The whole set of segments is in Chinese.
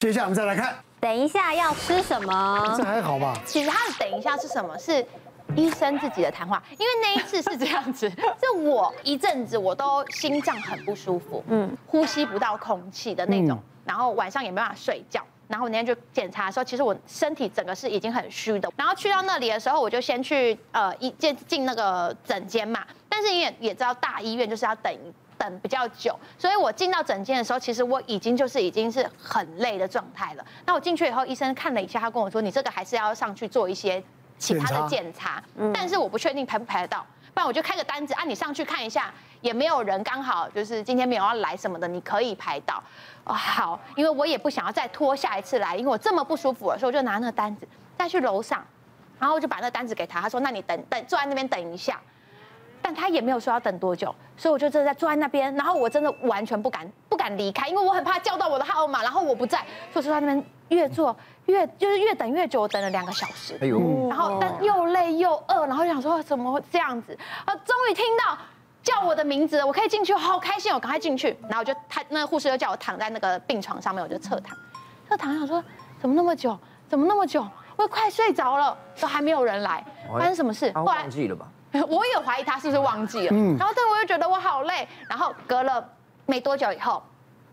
接下来我们再来看，等一下要吃什么？这还好吧？其实他的等一下是什么？是医生自己的谈话，因为那一次是这样子，是我一阵子我都心脏很不舒服，嗯，呼吸不到空气的那种，然后晚上也没办法睡觉。然后我那天就检查的时候，其实我身体整个是已经很虚的。然后去到那里的时候，我就先去呃一进进那个诊间嘛。但是因为也知道大医院就是要等等比较久，所以我进到诊间的时候，其实我已经就是已经是很累的状态了。那我进去以后，医生看了一下，他跟我说：“你这个还是要上去做一些其他的检查。”但是我不确定排不排得到，不然我就开个单子啊，你上去看一下。也没有人刚好就是今天没有要来什么的，你可以排到哦。好，因为我也不想要再拖下一次来，因为我这么不舒服了，所以我就拿那个单子再去楼上，然后我就把那个单子给他，他说：“那你等等坐在那边等一下。”但他也没有说要等多久，所以我就真的在坐在那边，然后我真的完全不敢不敢离开，因为我很怕叫到我的号码，然后我不在，所以坐在那边越坐越就是越等越久，我等了两个小时。哎呦，然后但又累又饿，然后就想说怎么会这样子啊？终于听到。叫我的名字，我可以进去，好开心，我赶快进去。然后我就他那个护士又叫我躺在那个病床上面，我就侧躺，侧躺想说怎么那么久，怎么那么久，我快睡着了，都还没有人来，发生什么事？后来忘记了吧？我也怀疑他是不是忘记了。嗯。然后但我又觉得我好累，然后隔了没多久以后，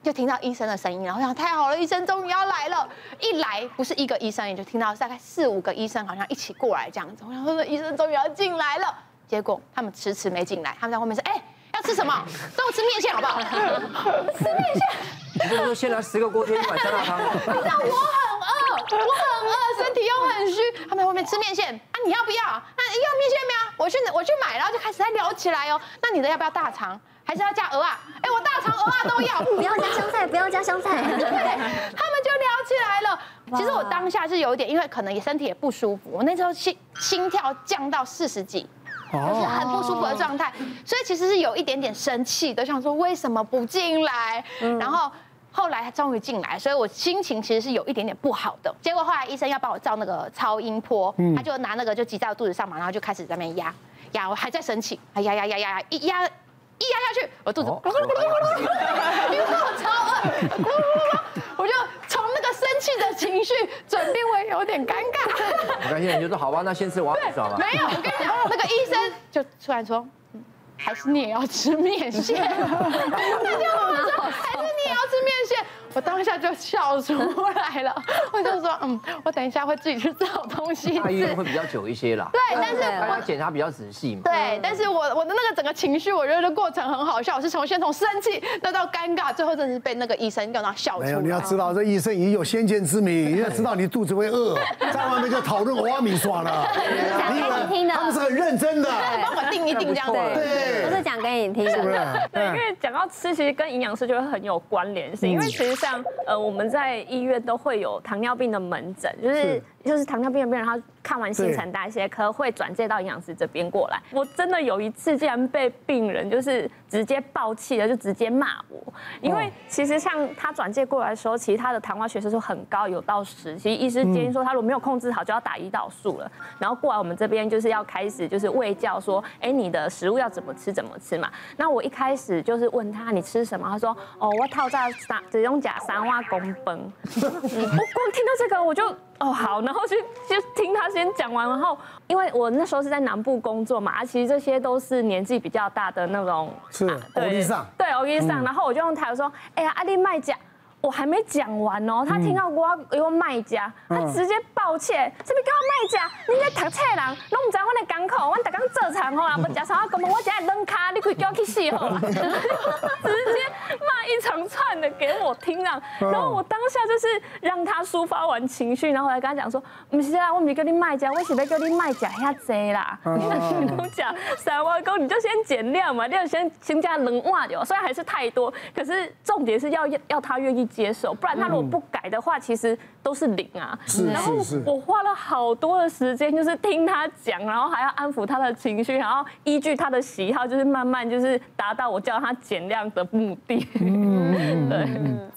就听到医生的声音，然后想太好了，医生终于要来了。一来不是一个医生，也就听到大概四五个医生好像一起过来这样子。我想说医生终于要进来了。结果他们迟迟没进来，他们在后面说：“哎，要吃什么？跟我吃面线好不好？吃面线。”你不是说先来十个锅贴，一碗酸辣汤。你知道我很饿，我很饿，身体又很虚。他们在外面吃面线啊，你要不要？那要面线没有？我去我去买，然后就开始在聊起来哦。那你的要不要大肠？还是要加鹅啊？哎，我大肠鹅啊都要。不要加香菜，不要加香菜。对，他们就聊起来了。其实我当下是有一点，因为可能也身体也不舒服，我那时候心心跳降到四十几。就是很不舒服的状态，所以其实是有一点点生气的，想说为什么不进来？然后后来他终于进来，所以我心情其实是有一点点不好的。结果后来医生要帮我照那个超音波，他就拿那个就挤在我肚子上嘛，然后就开始在那边压压，我还在生气，哎呀呀呀呀，一压一压下去，我肚子咕噜咕噜咕噜咕噜，因为我超饿，咕噜咕噜我就从那个生气的情绪转变为有点尴尬。没关系，你就说好吧，那先吃我要好吧。没有，我跟你讲，那个医生就突然说，还是你也要吃面线。那就我说，还是你也要吃面线。我当下就笑出来了，我就说，嗯，我等一下会自己去找东西。他医院会比较久一些啦。对，但是我检查比较仔细嘛。对，但是我我的那个整个情绪，我觉得这过程很好笑。我是从先从生气，再到尴尬，最后真的是被那个医生用到笑出来。没有，你要知道，这医生已经有先见之明，你要知道你肚子会饿，在外面就讨论挖米耍了。你听的，他们是很认真的。一定这样子。对，不是讲给你听的。是不是？对，因为讲到吃，其实跟营养师就会很有关联性，因为其实像呃我们在医院都会有糖尿病的门诊，就是就是糖尿病的病人他。看完新陈代谢科会转介到营养师这边过来。我真的有一次竟然被病人就是直接爆气了，就直接骂我。因为其实像他转介过来的时候，其实他的糖化血色素很高，有到十。其实医师建议说他如果没有控制好，就要打胰岛素了。然后过来我们这边就是要开始就是喂教说，哎，你的食物要怎么吃怎么吃嘛。那我一开始就是问他你吃什么，他说哦我套在三只用假三万公分。我光听到这个我就。哦，好，然后就就听他先讲完，然后因为我那时候是在南部工作嘛，啊，其实这些都是年纪比较大的那种，是，欧弟上，对，欧弟上，然后我就用台语说，哎呀，阿丽卖家。我还没讲完哦，他听到我有卖家，他直接抱歉，什么叫卖家，你在读册人，拢唔知我的港口，我逐工做长好啊，不食啥，根本我只系扔卡，你可以叫我去死好了，直接骂一长串的给我听啊，然后我当下就是让他抒发完情绪，然后我来跟他讲说，不是啊，我唔是叫你卖家，我是要叫你卖家遐济啦，你都讲 三万公，你就先减量嘛，你就先先加两碗就，虽然还是太多，可是重点是要要他愿意。接受，不然他如果不改的话，其实都是零啊。是，然后我花了好多的时间，就是听他讲，然后还要安抚他的情绪，然后依据他的喜好，就是慢慢就是达到我叫他减量的目的。嗯，对。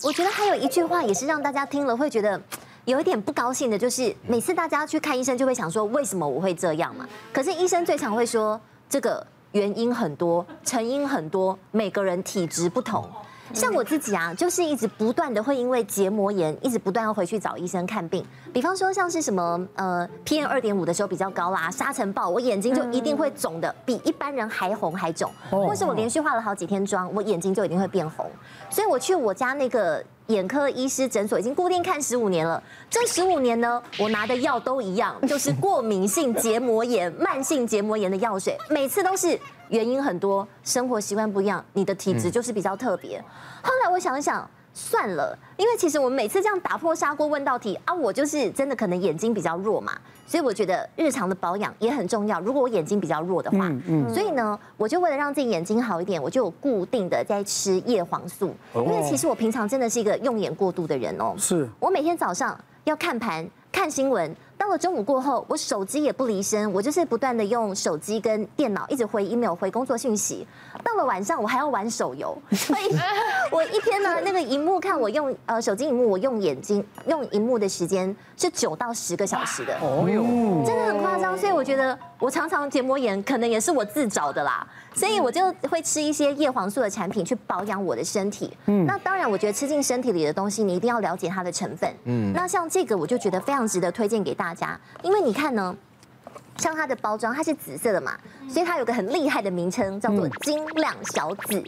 我觉得还有一句话也是让大家听了会觉得有一点不高兴的，就是每次大家去看医生，就会想说为什么我会这样嘛？可是医生最常会说这个原因很多，成因很多，每个人体质不同。像我自己啊，就是一直不断的会因为结膜炎，一直不断要回去找医生看病。比方说像是什么呃 PM 二点五的时候比较高啦，沙尘暴，我眼睛就一定会肿的比一般人还红还肿，或是我连续化了好几天妆，我眼睛就一定会变红。所以我去我家那个眼科医师诊所已经固定看十五年了，这十五年呢，我拿的药都一样，就是过敏性结膜炎、慢性结膜炎的药水，每次都是。原因很多，生活习惯不一样，你的体质就是比较特别。后来我想一想，算了，因为其实我们每次这样打破砂锅问到底啊，我就是真的可能眼睛比较弱嘛，所以我觉得日常的保养也很重要。如果我眼睛比较弱的话，嗯，所以呢，我就为了让自己眼睛好一点，我就有固定的在吃叶黄素，因为其实我平常真的是一个用眼过度的人哦。是，我每天早上要看盘、看新闻。到了中午过后，我手机也不离身，我就是不断的用手机跟电脑一直回 email、回工作讯息。到了晚上，我还要玩手游，所以 我一天呢，那个荧幕看我用呃手机荧幕，我用眼睛用荧幕的时间是九到十个小时的，哦哟，真的很夸张。所以我觉得我常常结膜炎，可能也是我自找的啦。所以我就会吃一些叶黄素的产品去保养我的身体。嗯，那当然，我觉得吃进身体里的东西，你一定要了解它的成分。嗯，那像这个，我就觉得非常值得推荐给大家，因为你看呢，像它的包装，它是紫色的嘛，所以它有个很厉害的名称，叫做晶亮小紫。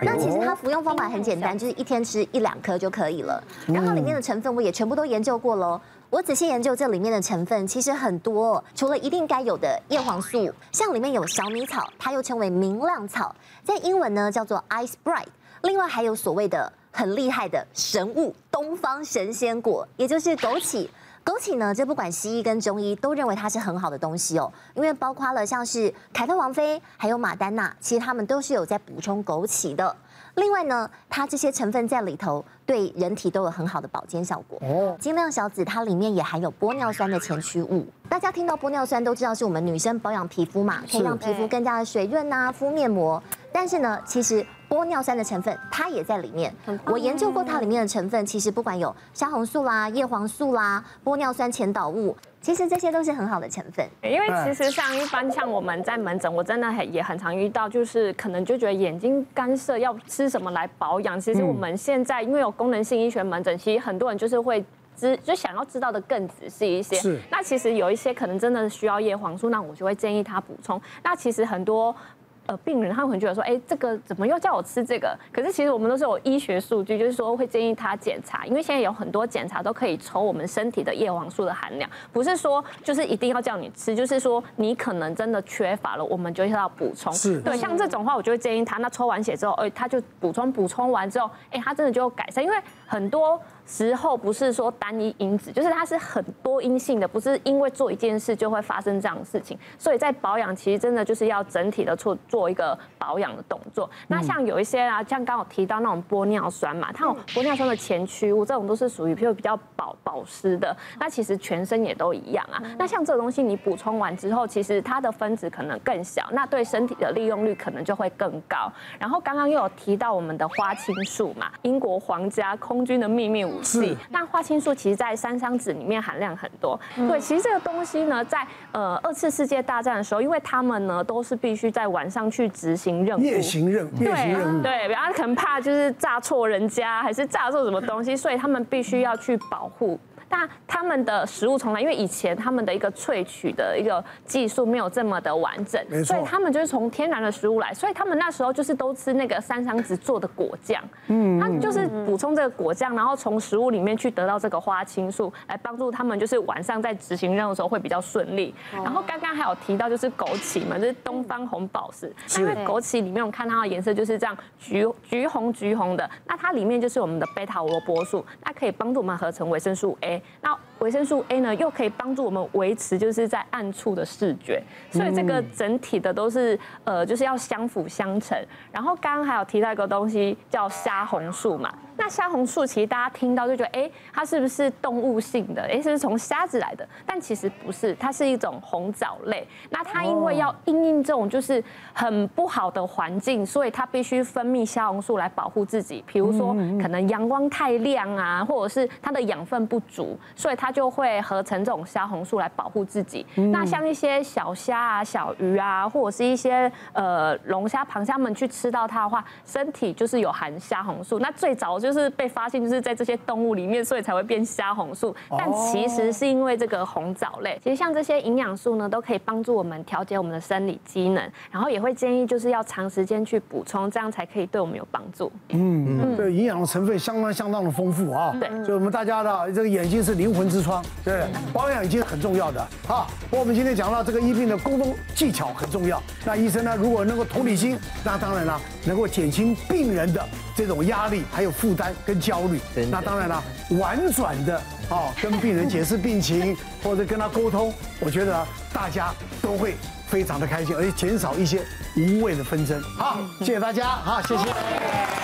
那其实它服用方法很简单，就是一天吃一两颗就可以了。然后里面的成分我也全部都研究过喽。我仔细研究这里面的成分，其实很多，除了一定该有的叶黄素，像里面有小米草，它又称为明亮草，在英文呢叫做 Ice Bright。另外还有所谓的很厉害的神物——东方神仙果，也就是枸杞。枸杞呢，这不管西医跟中医都认为它是很好的东西哦，因为包括了像是凯特王妃还有马丹娜，其实他们都是有在补充枸杞的。另外呢，它这些成分在里头对人体都有很好的保健效果。哦，精亮小紫它里面也含有玻尿酸的前驱物。大家听到玻尿酸都知道是我们女生保养皮肤嘛，可以让皮肤更加的水润呐，敷面膜。但是呢，其实玻尿酸的成分它也在里面。我研究过它里面的成分，其实不管有虾红素啦、叶黄素啦、玻尿酸前导物。其实这些都是很好的成分，因为其实像一般像我们在门诊，我真的很也很常遇到，就是可能就觉得眼睛干涩，要吃什么来保养。其实我们现在因为有功能性医学门诊，其实很多人就是会知就想要知道的更仔细一些。是。那其实有一些可能真的需要叶黄素，那我就会建议他补充。那其实很多。呃，病人他们会觉得说，哎，这个怎么又叫我吃这个？可是其实我们都是有医学数据，就是说会建议他检查，因为现在有很多检查都可以抽我们身体的叶黄素的含量，不是说就是一定要叫你吃，就是说你可能真的缺乏了，我们就要补充。是，对，像这种话，我就会建议他，那抽完血之后，哎，他就补充，补充完之后，哎，他真的就有改善，因为很多。时候不是说单一因子，就是它是很多因性的，不是因为做一件事就会发生这样的事情。所以在保养，其实真的就是要整体的做做一个保养的动作。那像有一些啊，像刚刚我提到那种玻尿酸嘛，它有玻尿酸的前驱物，这种都是属于比较保保湿的。那其实全身也都一样啊。那像这个东西你补充完之后，其实它的分子可能更小，那对身体的利用率可能就会更高。然后刚刚又有提到我们的花青素嘛，英国皇家空军的秘密武器，那花青素其实，在三桑子里面含量很多。对，其实这个东西呢，在呃二次世界大战的时候，因为他们呢都是必须在晚上去执行任务，夜行任务，夜行任务，对，然后可能怕就是炸错人家，还是炸错什么东西，所以他们必须要去保护。那他们的食物从来，因为以前他们的一个萃取的一个技术没有这么的完整，所以他们就是从天然的食物来，所以他们那时候就是都吃那个山桑子做的果酱，嗯，他就是补充这个果酱，然后从食物里面去得到这个花青素，来帮助他们就是晚上在执行任务的时候会比较顺利。然后刚刚还有提到就是枸杞嘛，就是东方红宝石，因为枸杞里面我看它的颜色就是这样橘橘红橘红的，那它里面就是我们的贝塔胡萝卜素，那可以帮助我们合成维生素 A。那维生素 A 呢，又可以帮助我们维持就是在暗处的视觉，所以这个整体的都是呃，就是要相辅相成。然后刚刚还有提到一个东西叫虾红素嘛。那虾红素其实大家听到就觉得，哎，它是不是动物性的？哎，是不是从虾子来的？但其实不是，它是一种红藻类。那它因为要因应这种就是很不好的环境，所以它必须分泌虾红素来保护自己。比如说，可能阳光太亮啊，或者是它的养分不足，所以它它就会合成这种虾红素来保护自己。那像一些小虾啊、小鱼啊，或者是一些呃龙虾、螃蟹们去吃到它的话，身体就是有含虾红素。那最早就是被发现就是在这些动物里面，所以才会变虾红素。但其实是因为这个红藻类。其实像这些营养素呢，都可以帮助我们调节我们的生理机能，然后也会建议就是要长时间去补充，这样才可以对我们有帮助。嗯嗯，对，营养的成分相当相当的丰富啊。对，所以我们大家的这个眼睛是灵魂之窗，对，保养已经很重要的啊。不过我们今天讲到这个医病的沟通技巧很重要，那医生呢，如果能够同理心，那当然了，能够减轻病人的这种压力，还有负担跟焦虑。那当然了，婉转的啊，跟病人解释病情或者跟他沟通，我觉得大家都会非常的开心，而且减少一些无谓的纷争。好，谢谢大家，好，谢谢。